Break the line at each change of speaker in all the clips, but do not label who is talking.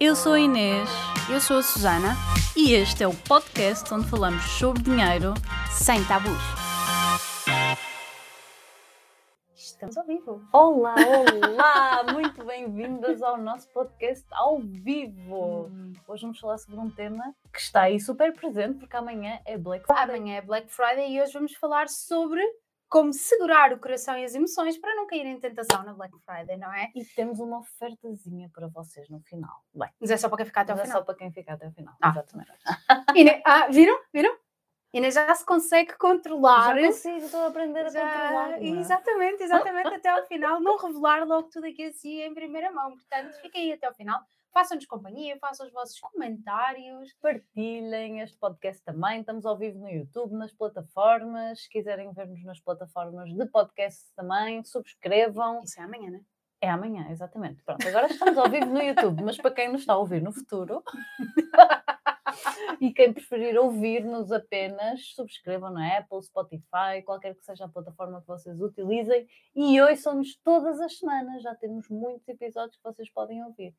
Eu sou a Inês
Eu sou a Susana,
e este é o podcast onde falamos sobre dinheiro.
sem tabus. Estamos ao vivo.
Olá, olá! Muito bem-vindas ao nosso podcast ao vivo. Hoje vamos falar sobre um tema que está aí super presente porque amanhã é Black Friday.
Amanhã é Black Friday e hoje vamos falar sobre como segurar o coração e as emoções para não cair em tentação na Black Friday, não é?
E temos uma ofertazinha para vocês no final. Bem,
Mas é só para quem ficar até
mas é
final.
só para quem fica até o final.
Ah.
Exatamente.
Inês- ah, viram? Viram? Inês já se consegue controlar.
Já consigo, estou a aprender a
Já-
controlar.
exatamente, exatamente, até ao final. Não revelar logo tudo aqui assim em primeira mão. Portanto, fiquem aí até ao final. Façam-nos companhia, façam os vossos comentários.
Partilhem este podcast também. Estamos ao vivo no YouTube, nas plataformas. Se quiserem ver-nos nas plataformas de podcast também, subscrevam.
Isso é amanhã, né?
É amanhã, exatamente. Pronto, agora estamos ao vivo no YouTube, mas para quem nos está a ouvir no futuro e quem preferir ouvir-nos apenas, subscrevam na Apple, Spotify, qualquer que seja a plataforma que vocês utilizem e ouçam-nos todas as semanas. Já temos muitos episódios que vocês podem ouvir.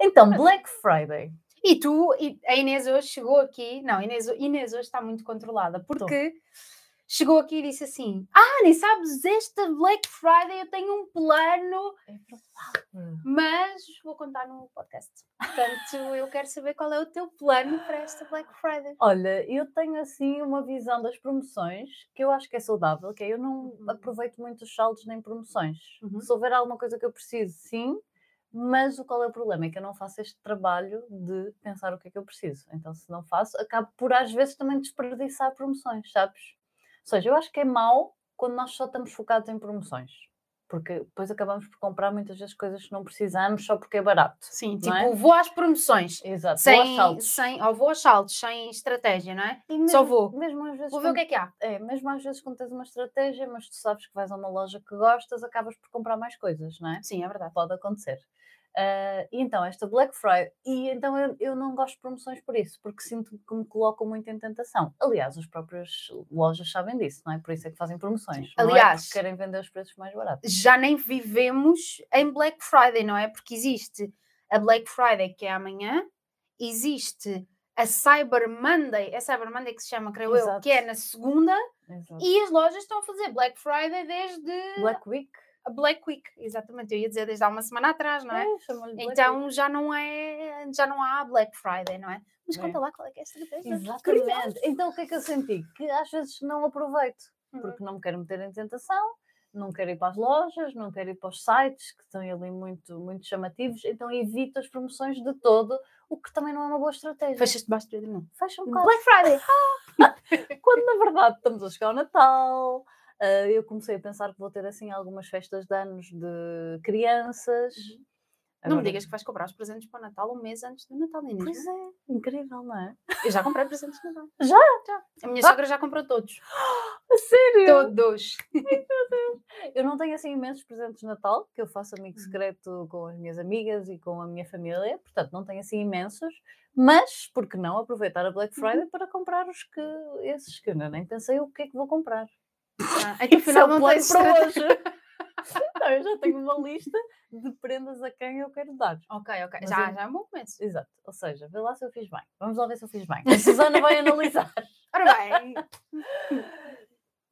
Então, Black Friday.
E tu, a Inês hoje chegou aqui, não, Inês, Inês hoje está muito controlada, porque chegou aqui e disse assim: Ah, nem sabes, esta Black Friday eu tenho um plano,
É
mas vou contar no podcast. Portanto, eu quero saber qual é o teu plano para esta Black Friday.
Olha, eu tenho assim uma visão das promoções que eu acho que é saudável, que é eu não
Uhum.
aproveito muito os saldos nem promoções.
Uhum.
Se houver alguma coisa que eu preciso, sim, mas o qual é o problema? É que eu não faço este trabalho de pensar o que é que eu preciso. Então, se não faço, acabo por às vezes também desperdiçar promoções, sabes? Ou seja, eu acho que é mau quando nós só estamos focados em promoções. Porque depois acabamos por comprar muitas vezes coisas que não precisamos só porque é barato.
Sim,
não
tipo,
é?
vou às promoções.
Exato. vou
Sem,
saldos.
sem, ou vou aos saltos, sem estratégia, não é?
E
Só
mesmo-
vou.
Mesmo às vezes
Vou ver o que é que há.
É, mesmo às vezes quando tens uma estratégia, mas tu sabes que vais a uma loja que gostas, acabas por comprar mais coisas, não é?
Sim, é verdade.
Pode acontecer. Ah, e então, esta Black Friday, e então eu, eu não gosto de promoções por isso, porque sinto que me colocam muito em tentação. Aliás, as próprias lojas sabem disso, não é? Por isso é que fazem promoções. é
Aliás-
porque querem vender os preços mais baratos.
já nem vivemos em Black Friday, não é? Porque existe a Black Friday que é amanhã, existe a Cyber Monday, é Cyber Monday que se chama, creio eu,
Exato.
que é na segunda,
Exato.
e as lojas estão a fazer Black Friday desde
Black Week?
A Black Week, exatamente, eu ia dizer desde há uma semana atrás, não é?
É,
Então já não é, já não há Black Friday, não é? Mas
É.
conta lá qual é que é esta.
Exatamente. Então o que é que eu senti? Que às vezes não aproveito.
Uhum.
porque não me quero meter em tentação, não quero ir para as lojas, não quero ir para os sites que estão ali muito, muito chamativos, então evito as promoções de todo, o que também não é uma boa estratégia.
Fechaste debaixo do não.
Fecha um bocado.
Black Friday!
Quando na verdade estamos a chegar ao Natal, ah, eu comecei a pensar que vou ter assim algumas festas de anos de crianças.
Não me
Agora-
digas que vais comprar os presentes para o Natal um mês antes do Natal, Inês.
Pois é, incrível, não é?
Eu já comprei presentes de Natal.
Já?
Já. A minha
Ah.
sogra já comprou todos.
A sério?
Todos.
Eu não tenho assim imensos presentes de Natal, que eu faço amigo
Uhum.
secreto com as minhas amigas e com a minha família, portanto não tenho assim imensos, mas por que não aproveitar a Black Friday para comprar os que, esses que eu ainda nem pensei o que é que vou comprar.
Ah,
é
afinal,
o
não tens
para hoje. Não, eu já tenho uma lista de prendas a quem eu quero dar.
Ok, ok.
Mas
Já,
eu-
já é um bom começo.
Exato, ou seja, vê lá se eu fiz bem. Vamos lá ver se eu fiz bem. A Susana vai analisar.
Ora bem,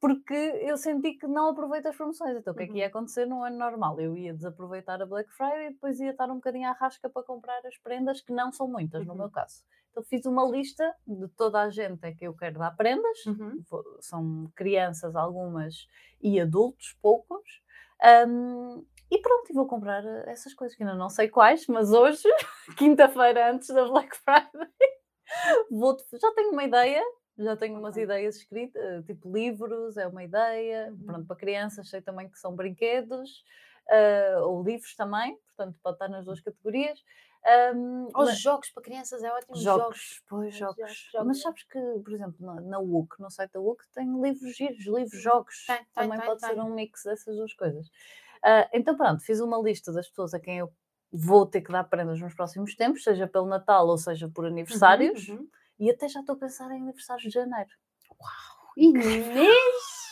porque eu senti que não aproveito as promoções. Então, o que é que
Uhum.
ia acontecer no ano normal? Eu ia desaproveitar a Black Friday e depois ia estar um bocadinho à rasca para comprar as prendas, que não são muitas, no
Uhum.
meu caso. Então, fiz uma lista de toda a gente a que eu quero dar prendas.
Uhum.
São crianças, algumas, e adultos, poucos. Hum, e pronto, e vou comprar eh, essas coisas, que ainda não sei quais, mas hoje, quinta-feira antes da Black Friday, vou, já tenho uma ideia, já tenho umas ideias escritas, eh, tipo livros, é uma ideia,
Uhum.
pronto, para crianças sei também que são brinquedos, eh, ou livros também, portanto pode estar nas duas categorias. Hum,
Os
mas-
jogos para crianças é ótimo.
Jogos, pois,
Os
jogos.
jogos,
Mas
jogos.
sabes que, por exemplo, na, na no site da WUC, tem livros giros, livros, jogos.
Tem, tem,
Também
tem,
pode ser um mix dessas duas coisas. Ah, então, pronto, fiz uma lista das pessoas a quem eu vou ter que dar prendas nos próximos tempos, seja pelo Natal ou seja por aniversários.
Uhum, uhum.
E até já estou a pensar em aniversários de janeiro.
Inês!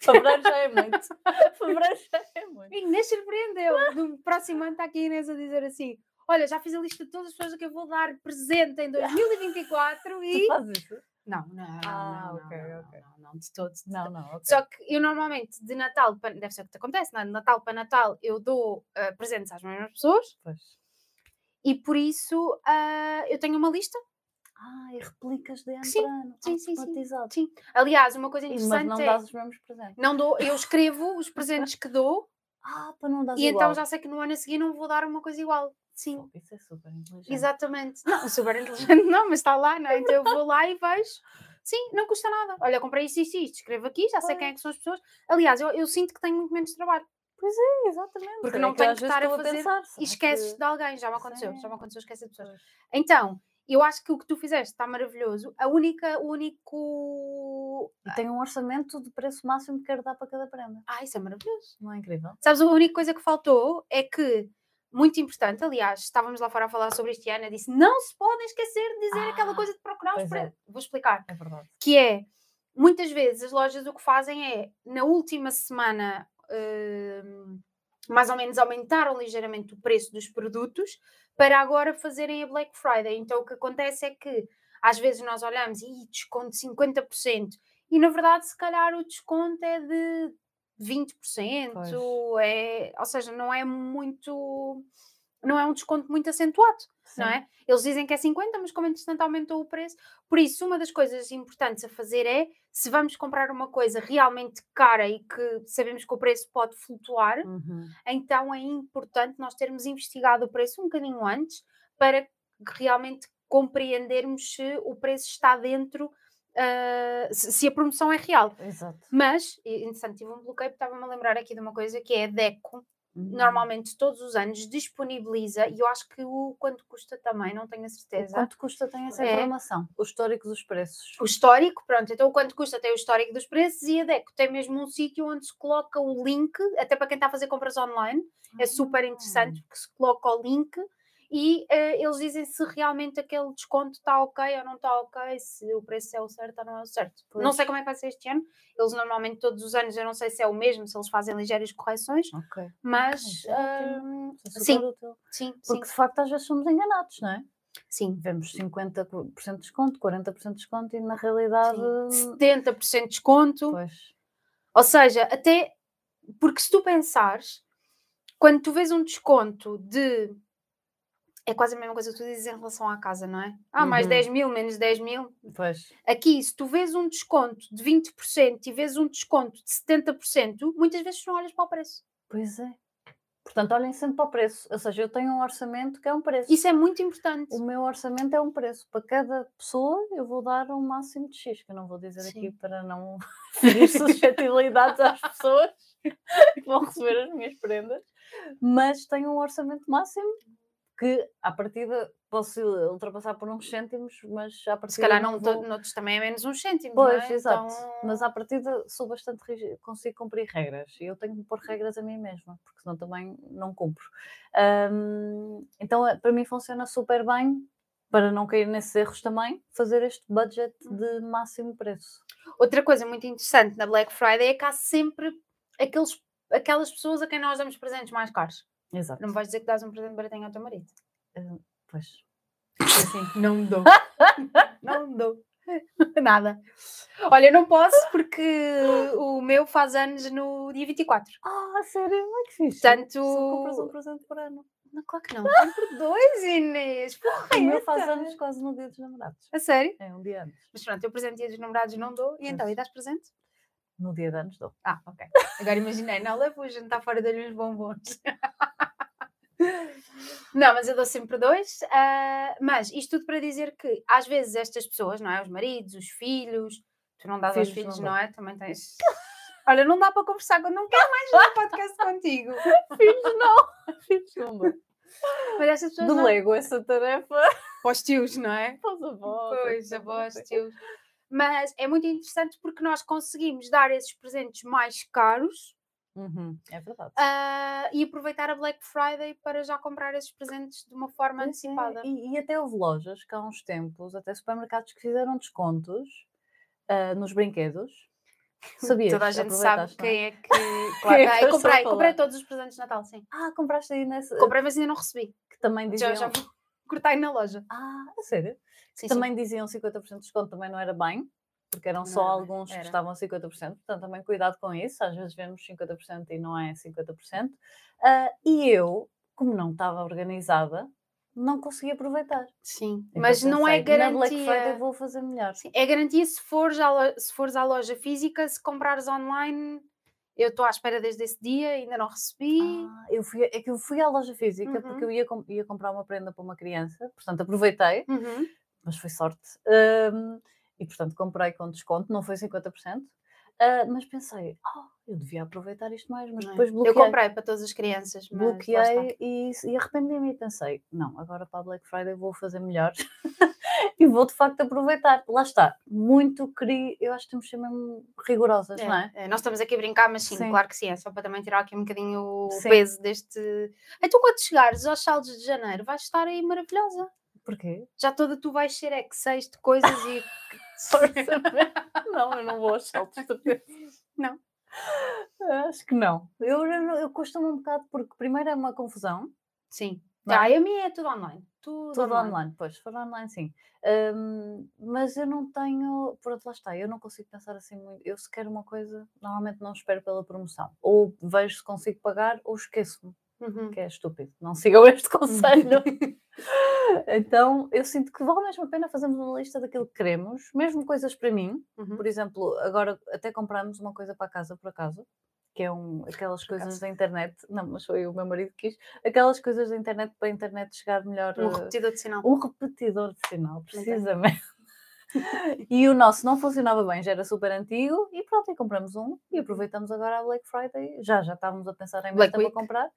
Fevereiro já é muito. Fevereiro já é muito.
Inês surpreendeu. No próximo ano está aqui a Inês a dizer assim: olha, já fiz a lista de todas as pessoas que eu vou dar presente em 2024
Tu
e.
fazes isso?
Não, não,
Ah,
não,
ok,
não,
ok.
não, não, de todos.
Não, não. ok.
Só que eu normalmente, de Natal, para, deve ser o que te acontece, é? de Natal para Natal, eu dou ah, presentes às mesmas pessoas
Pois.
e por isso ah, eu tenho uma lista.
Ah, e replicas de ano
Sim,
ano.
sim, sim, sim.
automatizado.
Sim. Aliás, uma coisa
E- Mas
interessante
não
é.
dás os mesmos presentes.
Não dou, eu escrevo os presentes que dou
Ah, para não dar
e
igual.
então já sei que no ano a seguir não vou dar uma coisa igual. Sim,
Isso é super inteligente.
exatamente. Não, super inteligente, não, mas está lá, não é? Então eu vou lá e vejo. Sim, não custa nada. Olha, comprei isto, isto, isto, escrevo aqui, já sei quem é que são as pessoas. Aliás, eu, eu sinto que tenho muito menos trabalho.
Pois é, exatamente.
Porque
É
não tenho que estar a fazer
pensar,
E esqueces
que-
de alguém, já me aconteceu, já
Sim.
me aconteceu, esquecer de pessoas. Então, eu acho que o que tu fizeste está maravilhoso. A única, o único.
E tem um orçamento de preço máximo que quero dar para cada prenda.
Ah, isso é maravilhoso.
Não é incrível?
Sabes, a única coisa que faltou é que, muito importante, aliás, estávamos lá fora a falar sobre este ano, eu disse: não se podem esquecer de dizer aquela
Ah,
coisa de procurar os
pois é.
preços. Vou explicar.
É verdade.
Que é, muitas vezes as lojas o que fazem é, na última semana, hum, mais ou menos aumentaram ligeiramente o preço dos produtos para agora fazerem a Black Friday. Então o que acontece é que às vezes nós olhamos e desconto 50%, e na verdade, se calhar, o desconto é de 20%, é, ou seja, não é muito. Não é um desconto muito acentuado não
Sim.
é? Eles dizem que é 50, mas como entretanto aumentou o preço. Por isso, uma das coisas importantes a fazer é, se vamos comprar uma coisa realmente cara e que sabemos que o preço pode flutuar,
Uhum.
então é importante nós termos investigado o preço um bocadinho antes para realmente compreendermos se o preço está dentro, ah, se se a promoção é real.
Exato.
Mas, interessante, tive um bloqueio porque estava-me a lembrar aqui de uma coisa que é a DECO,
Uhum.
normalmente todos os anos disponibiliza, e eu acho que o quanto custa também, não tenho a certeza.
Quanto custa tem essa
É.
informação? O histórico dos preços.
O histórico, pronto, então o quanto custa tem o histórico dos preços e a DECO tem mesmo um sítio onde se coloca o link, até para quem está a fazer compras online, é super interessante
Ah.
porque se coloca o link e eh, eles dizem se realmente aquele desconto está ok ou não está ok, se o preço é o certo ou não é o certo. Não
Pois.
sei como é que vai ser este ano, eles normalmente todos os anos, eu não sei se é o mesmo, se eles fazem ligeiras correções,
Ok.
mas
isso é ótimo.
hum,
é
sim,
útil.
sim, sim,
Porque de facto às vezes somos enganados, não é?
sim.
Vemos 50% de desconto, 40% de desconto e na realidade.
Sim. 70% de desconto.
Pois.
Ou seja, até porque se tu pensares, quando tu vês um desconto de. É quase a mesma coisa que tu dizes em relação à casa, não é? Ah, mais
Uhum.
10 mil, menos 10 mil.
Pois.
Aqui, se tu vês um desconto de 20% e vês um desconto de 70%, muitas vezes não olhas para o preço.
Pois é. Portanto, olhem sempre para o preço. Ou seja, eu tenho um orçamento que é um preço.
Isso é muito importante.
O meu orçamento é um preço. Para cada pessoa, eu vou dar um máximo de X, que eu não vou dizer aqui
Sim.
para não ferir suscetibilidades às pessoas que vão receber as minhas prendas. Mas tenho um orçamento máximo que, à partida, posso ultrapassar por uns cêntimos, mas à partida.
Se calhar não,
vou...
noutros também é menos uns cêntimos.
Pois,
não é?
exato.
Então,
Mas à partida sou bastante rígida, consigo cumprir regras e eu tenho que pôr regras a mim mesma, porque senão também não cumpro. Ahm, então, eh, para mim, funciona super bem, para não cair nesses erros também, fazer este budget
Hum.
de máximo preço.
Outra coisa muito interessante na Black Friday é que há sempre aqueles, aquelas pessoas a quem nós damos presentes mais caros.
Exato.
Não me vais dizer que dás um presente baratinho ao teu marido.
Pois.
Assim, não dou. não dou. Nada. Olha, eu não posso porque o meu faz anos no dia 24.
Ah, sério? Ai, que fixe.
Portanto-
Só compras um presente por ano.
Não, claro que não. Compro dois, Inês. Porra,
O meu faz
essa.
anos quase no dia dos namorados.
A sério?
É um dia antes.
Mas pronto, eu presente dia dos namorados não dou. E então, e dás presente?
No dia de anos dou.
Ah, ok. Agora imaginei, não, levo o jantar fora dele uns bombons. Não, mas eu dou sempre dois. ah, mas isto tudo para dizer que às vezes estas pessoas, não é? Os maridos, os filhos, tu não dás aos
Filhos não
não, é? Também tens. Olha, não dá para conversar quando não quero mais fazer podcast contigo.
Filhos não! Filhos não.
Mas estas pessoas. não...
Delego essa tarefa
Para os tios, não é?
para os avós.
Pois, avós, tios. Mas é muito interessante porque nós conseguimos dar esses presentes mais caros
Uhum, é verdade.
ah, e aproveitar a Black Friday para já comprar esses presentes de uma forma
é,
antecipada.
E, e até houve lojas que há uns tempos, até supermercados que fizeram descontos ah, nos brinquedos. Sabias?
Toda a gente sabe
é?
quem é que. Claro,
é que
ah,
a
comprei, comprei todos os presentes de Natal, sim.
Ah, compraste aí nesse.
Comprei, mas ainda não recebi.
Que também diziam.
Já, já aí na loja.
Ah, a sério?
Sim,
também diziam 50% de desconto, também não era bem, porque eram
Não
só
era
alguns que
era.
estavam a 50%, portanto também cuidado com isso, às vezes vemos 50% e não é 50%. Ah, e eu, como não estava organizada, não consegui aproveitar.
Sim,
Então
mas não é
Na Black Friday
garantia.
vou fazer melhor.
Sim, é garantia se fores, à lo- se fores à loja física, se comprares online, eu estou à espera desde esse dia, ainda não recebi.
Ah, eu fui, é que eu fui à loja física
Uhum.
porque eu ia, ia comprar uma prenda para uma criança, portanto aproveitei,
Uhum.
mas foi sorte. Ahm, e portanto comprei com desconto, não foi 50%. ah, mas pensei, "Ah, eu devia aproveitar isto mais, mas
Não é?
depois
Eu
bloqueei.
comprei para todas as crianças,
bloqueei e, e arrependi-me e pensei, não, agora para a Black Friday vou fazer melhor e vou de facto aproveitar. Lá está, muito queria, eu acho que temos que ser mesmo rigorosas, não é?
É, nós estamos aqui a brincar, mas sim,
Sim.
claro que sim, é só para também tirar aqui um bocadinho o
Sim.
peso deste. Então, quando chegares aos saldos de janeiro, vais estar aí maravilhosa.
Porquê?
Já toda tu vais ser X6 de coisas e.
não, eu não vou aos saltos.
Não.
Acho que não. Eu, eu, eu costumo um bocado porque primeiro é uma confusão,
Sim.
Não é?
Ah, a minha é tudo online. Tudo,
tudo
online.
online. pois, se for online sim. Hum, mas eu não tenho, pronto, lá está, eu não consigo pensar assim muito. Eu se quero uma coisa, normalmente não espero pela promoção. Ou vejo se consigo pagar ou esqueço-me,
Uhum.
que é estúpido. Não sigam este conselho. então eu sinto que vale mesmo a pena fazermos uma lista daquilo que queremos, mesmo coisas para mim.
Uhum.
Por exemplo, agora até compramos uma coisa para a casa, por acaso, que é um, aquelas coisas da internet. Não, mas foi o meu marido que quis. Aquelas coisas da internet para a internet chegar melhor.
Um
eh,
repetidor de sinal.
um repetidor de sinal, precisamente. E o nosso não funcionava bem, já era super antigo e pronto, e compramos um e aproveitamos agora a Black Friday. Já, já estávamos a pensar em
Week.
para comprar.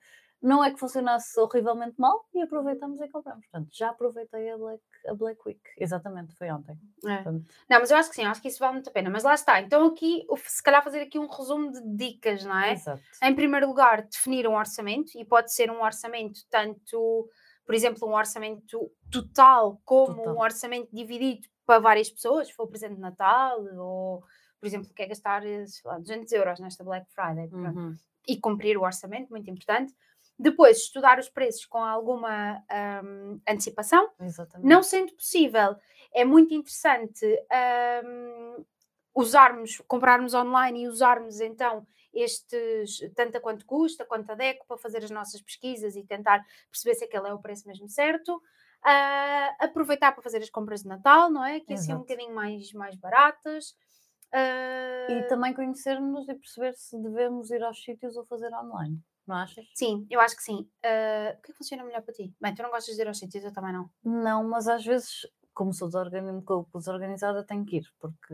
Não é que funcionasse horrivelmente mal e aproveitamos e compramos. Portanto, já aproveitei a Black, a Black Week. Exatamente, foi ontem.
É.
Portanto,
Não, mas eu acho que sim, acho que isso vale muito a pena. Mas lá está. Então, aqui, se calhar, fazer aqui um resumo de dicas, não é?
Exato.
Em primeiro lugar, definir um orçamento e pode ser um orçamento tanto, por exemplo, um orçamento total como
Total.
um orçamento dividido para várias pessoas, se for presente de Natal ou, por exemplo, quer gastar sei lá, 200 euros nesta Black Friday
Uhum.
e cumprir o orçamento, muito importante. Depois, estudar os preços com alguma hum, antecipação.
Exatamente.
Não sendo possível, é muito interessante hum, usarmos, comprarmos online e usarmos então estes, tanto a quanto custa, quanto a DECO, para fazer as nossas pesquisas e tentar perceber se aquele é o preço mesmo certo. Ah, aproveitar para fazer as compras de Natal, não é? Que assim um bocadinho mais, mais baratas.
E
Ah,
também conhecermos e perceber se devemos ir aos sítios ou fazer online. Não achas?
Sim, eu acho que sim. Ah, o que é que funciona melhor para ti? Bem, tu não gostas de ir aos sítios, eu também não.
Não, mas às vezes, como sou desorganizada, tenho que ir, porque.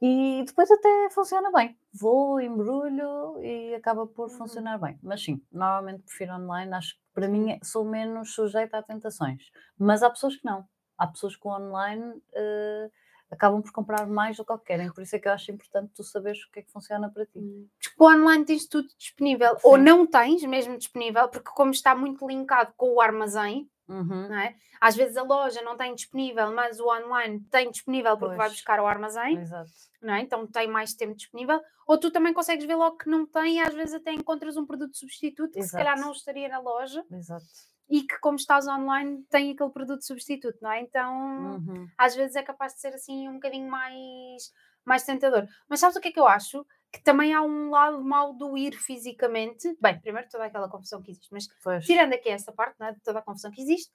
E depois até funciona bem. Vou, embrulho e acaba por
Uhum.
funcionar bem. Mas sim, normalmente prefiro online. Acho que para mim sou menos sujeita a tentações. Mas há pessoas que não. Há pessoas que online eh, acabam por comprar mais do que querem. Por isso é que eu acho importante tu saberes o que é que funciona para ti.
Porque o online tens tudo disponível, ou
Sim.
não tens mesmo disponível, porque como está muito linkado com o armazém,
Uhum.
é? Às vezes a loja não tem disponível, mas o online tem disponível porque vai
Pois.
buscar ao armazém,
Exato.
é? Então tem mais tempo disponível. Ou tu também consegues ver logo que não tem e às vezes até encontras um produto substituto que se calhar
Exato.
não estaria na loja
Exato.
e que como estás online tem aquele produto substituto, não é? Então
Uhum.
às vezes é capaz de ser assim um bocadinho mais, mais tentador. Mas sabes o que é que eu acho? Que também há um lado mau do ir fisicamente. Bem, primeiro toda aquela confusão que existe, mas
Pois.
tirando aqui essa parte, é, de toda a confusão que existe,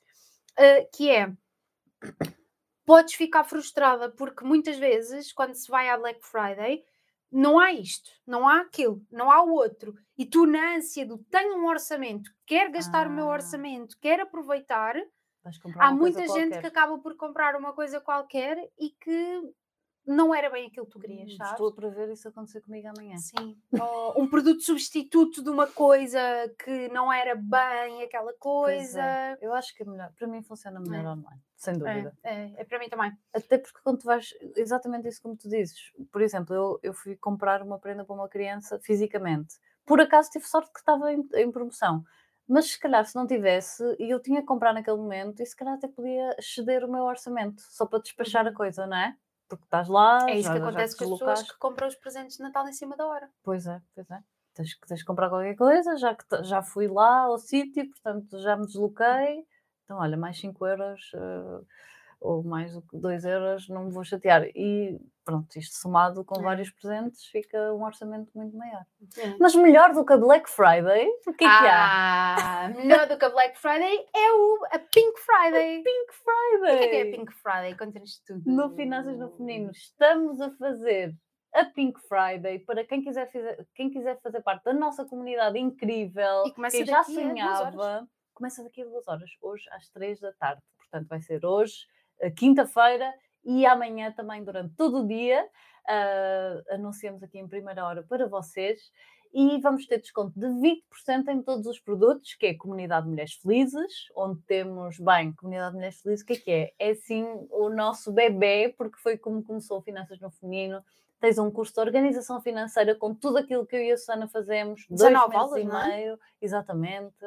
eh, que é podes ficar frustrada porque muitas vezes quando se vai à Black Friday não há isto, não há aquilo, não há o outro. E tu, na ânsia do tenho um orçamento, quero gastar o meu
Ah.
orçamento, quero aproveitar, há muita gente que
qualquer.
acaba por comprar uma coisa qualquer e que não era bem aquilo que tu querias,
Hum,
sabes?
Estou a prever isso acontecer comigo amanhã.
Sim. Ou um produto substituto de uma coisa que não era bem aquela coisa.
é. Eu acho que é melhor. Para mim funciona melhor
É.
online, sem dúvida.
É, é, é para mim também.
Até porque quando tu vais, exatamente isso como tu dizes. Por exemplo, eu, eu fui comprar uma prenda para uma criança fisicamente. Por acaso tive sorte que estava em, em promoção. Mas se calhar se não tivesse, e eu tinha que comprar naquele momento, e se calhar até podia exceder o meu orçamento, só para despachar a
Uhum.
coisa, não é? Porque estás lá,
É isso
já,
que acontece
te
com as pessoas que compram os presentes de Natal em cima da hora.
Pois é, pois é. tens, que- tens que comprar qualquer coisa, já que já fui lá ao sítio, portanto já me desloquei. Então, olha, mais 5 euros eh, ou mais 2 euros, não me vou chatear. E pronto, isto somado com
É.
vários presentes, fica um orçamento muito maior.
É.
Mas melhor do que a Black Friday, o que é que há?
Ah, melhor do que a Black Friday é o, a Pink Friday.
Pink
O
Friday!
que é, que é a Pink Friday? Conta-nos tudo.
No Finanças no Feminino, estamos a fazer a Pink Friday para quem quiser, fazer, quem quiser fazer parte da nossa comunidade incrível,
E começa
quem já
a
sonhava. Começa daqui a duas horas, hoje às três da tarde. Portanto, vai ser hoje, a quinta-feira, e amanhã também durante todo o dia. ah, anunciamos aqui em primeira hora para vocês. E vamos ter desconto de 20% em todos os produtos, que é Comunidade Mulheres Felizes, onde temos, bem, Comunidade Mulheres Felizes, o que é que é? É sim o nosso bebê, porque foi como começou Finanças no Feminino. Tens um curso de organização financeira com tudo aquilo que eu e a Susana fazemos, dois
19
meses
aulas,
e
é?
meio, exatamente,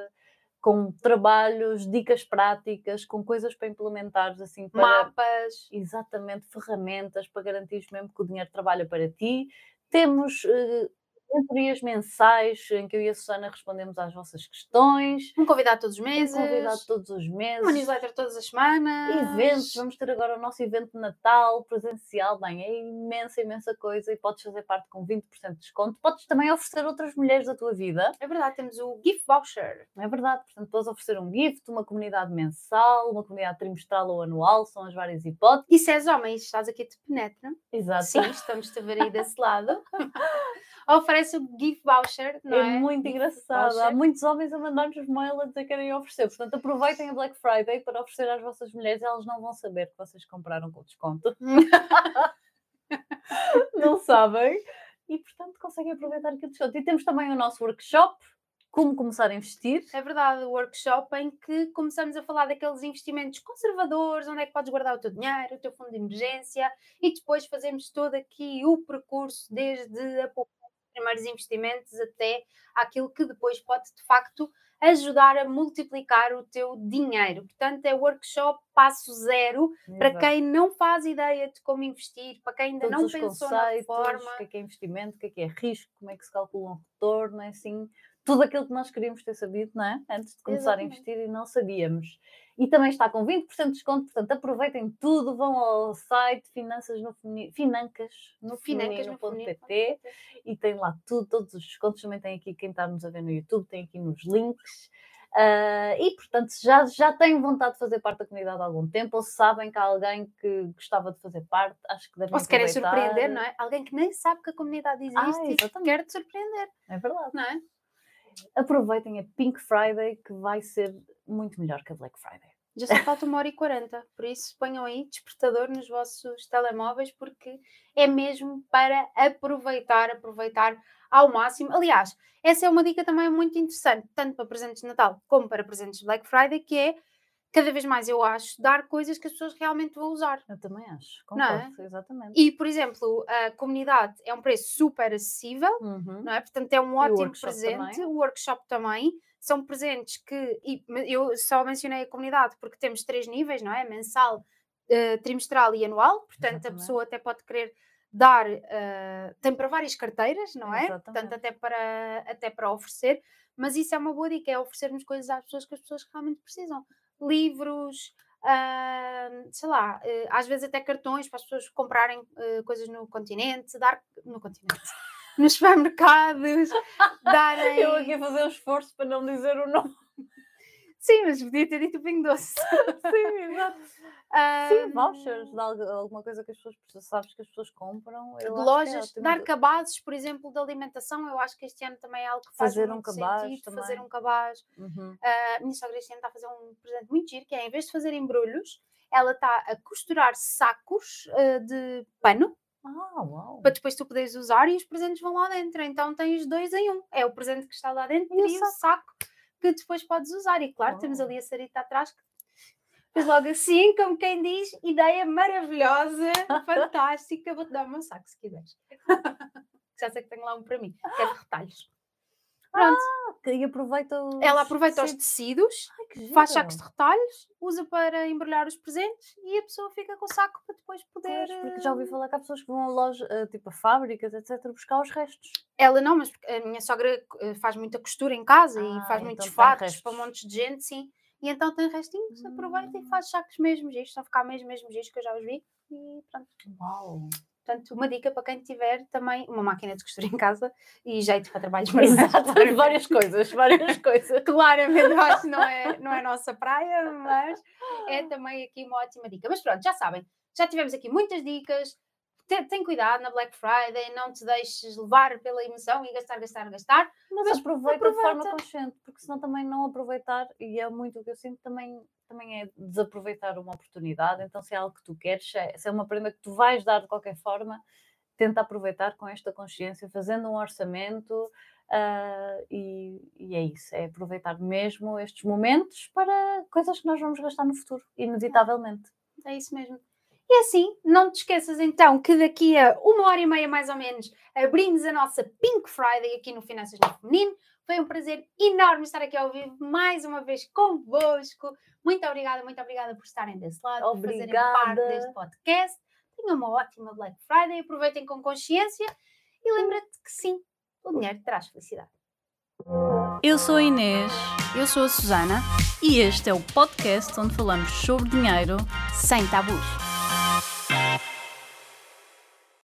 com trabalhos, dicas práticas, com coisas para implementares assim para
Mapas.
exatamente ferramentas para garantir mesmo que o dinheiro trabalha para ti. Temos eh, mentorias mensais em que eu e a Susana respondemos às vossas questões,
Um convidado todos os
um
meses.
convidado todos os meses.
Uma newsletter todas as semanas.
Eventos, vamos ter agora o nosso evento de Natal presencial, bem, é imensa, imensa coisa e podes fazer parte com 20% de desconto. Podes também oferecer outras mulheres da tua vida,
É verdade, temos o gift voucher.
é verdade? Portanto, podes oferecer um gift, uma comunidade mensal, uma comunidade trimestral ou anual, são as várias hipóteses.
E se és homem e estás aqui te penetra,
Exato.
sim, estamos-te a ver aí desse lado. Oferece o gift voucher, não é?
É muito engraçado. Há muitos homens a mandar-nos mail a dizer que querem oferecer. Portanto, aproveitem a Black Friday para oferecer às vossas mulheres. Elas não vão saber que vocês compraram com desconto. não sabem. E, portanto, conseguem aproveitar aqui o desconto. E temos também o nosso workshop, como começar a investir.
É verdade, o workshop em que começamos a falar daqueles investimentos conservadores, onde é que podes guardar o teu dinheiro, o teu fundo de emergência, e depois fazemos todo aqui o percurso, desde a poupança, primeiros investimentos até aquilo que depois pode de facto ajudar a multiplicar o teu dinheiro. Portanto, é workshop passo zero para
Exato.
quem não faz ideia de como investir, para quem ainda
Todos
não pensou na forma.
o que é que é investimento, o que é que é risco, como é que se calcula um retorno, é assim, tudo aquilo que nós queríamos ter sabido, não é? Antes de começar
Exatamente.
a investir e não sabíamos. E também está com 20% de desconto, portanto aproveitem tudo, vão ao site Finanças no Financas no
Financas no
feminino.pt e tem lá tudo, todos os descontos, também tem aqui quem está nos a ver no YouTube, tem aqui nos links. Ah, e portanto, se já, já têm vontade de fazer parte da comunidade há algum tempo, ou se sabem que há alguém que gostava de fazer parte, acho que devem
Ou se querem
aproveitar.
surpreender, não é? Alguém que nem sabe que a comunidade existe
Ah,
e quer te surpreender,
É verdade.
não é?
Aproveitem a Pink Friday, que vai ser muito melhor que a Black Friday.
Já só falta uma hora e quarenta, por isso ponham aí despertador nos vossos telemóveis, porque é mesmo para aproveitar, aproveitar ao máximo. Aliás, essa é uma dica também muito interessante, tanto para presentes de Natal como para presentes de Black Friday, que é cada vez mais eu acho dar coisas que as pessoas realmente vão usar.
Eu também acho,
é?
concordo, exatamente.
E, por exemplo, a comunidade é um preço super acessível,
Uhum.
não é? Portanto, é um ótimo presente.
também.
O workshop também. São presentes que. E eu só mencionei a comunidade porque temos três níveis, não é? Mensal, eh, trimestral e anual. Portanto, a
Exatamente.
pessoa até pode querer dar. eh, tem para várias carteiras, não é? Portanto,
Exatamente.
até para, até para oferecer. Mas isso é uma boa dica, é oferecermos coisas às pessoas que as pessoas realmente precisam. Livros. ah, sei lá, eh, às vezes até cartões para as pessoas comprarem eh, coisas no continente, dar no continente, nos supermercados, darem.
Eu aqui a fazer um esforço para não dizer o nome.
Sim, mas podia ter dito Pingo Doce.
Sim, exato. Sim, vouchers de alguma coisa que as pessoas sabes que as pessoas compram. é
lojas,
ótimo.
dar cabazes, por exemplo, de alimentação, eu acho que este ano também é algo que faz
Fazer um
muito
cabaz
sentido, fazer
também.
um cabaz.
Uhum.
A minha sogra este ano está a fazer um presente muito giro, que é, em vez de fazer embrulhos, ela está a costurar sacos ah, de pano,
Ah, uau.
para depois tu poderes usar e os presentes vão lá dentro. Então tens dois em um. É o presente que está lá dentro
E
e o saco que depois podes usar. E claro, temos
Uau.
ali a Sarita atrás que logo assim, como quem diz, ideia maravilhosa, fantástica. Vou-te dar o meu saco se quiseres. Já sei que tenho lá um para mim, que é de retalhos. Pronto.
E aproveita os
Ela aproveita os
tecidos. Ai,
faz sacos de retalhos, usa para embrulhar os presentes e a pessoa fica com o saco para depois poder.
Pois, porque já ouvi
eh,
falar que há pessoas que vão a loja, eh, tipo a fábricas, etc., buscar os restos.
Ela não, mas a minha sogra eh, faz muita costura em casa
Ah,
e faz
então
muitos fatos para montes de gente, sim. E então tem restinhos, aproveita e
Hum.
faz sacos mesmo giros, só ficar mesmo, mesmo giros que eu já os vi. E pronto.
Uau!
Portanto, uma dica para quem tiver também uma máquina de costura em casa e jeito para trabalhos
Exato, várias coisas, várias coisas.
Claramente, acho que não é, não é a nossa praia, mas é também aqui uma ótima dica. Mas pronto, já sabem, já tivemos aqui muitas dicas. Tem, tem cuidado na Black Friday, não te deixes levar pela emoção e gastar, gastar, gastar.
Mas,
Mas
aproveita, de forma
aproveita.
consciente, porque senão também não aproveitar, e é muito o que eu sinto, também, também é desaproveitar uma oportunidade. Então, se é algo que tu queres, se é, se é uma prenda que tu vais dar de qualquer forma, tenta aproveitar com esta consciência, fazendo um orçamento. ah, e, e é isso, é aproveitar mesmo estes momentos para coisas que nós vamos gastar no futuro, inevitavelmente.
É isso mesmo. E assim, não te esqueças então que daqui a uma hora e meia mais ou menos abrimos a nossa Pink Friday aqui no Finanças no Feminino. Foi um prazer enorme estar aqui ao vivo mais uma vez convosco. Muito obrigada, muito obrigada por estarem desse lado, por fazerem parte
Obrigada.
deste podcast. Tenham uma ótima Black Friday, aproveitem com consciência e lembra-te que sim, o dinheiro traz felicidade.
Eu sou a Inês
Eu sou a Susana,
e este é o podcast onde falamos sobre dinheiro
sem tabus.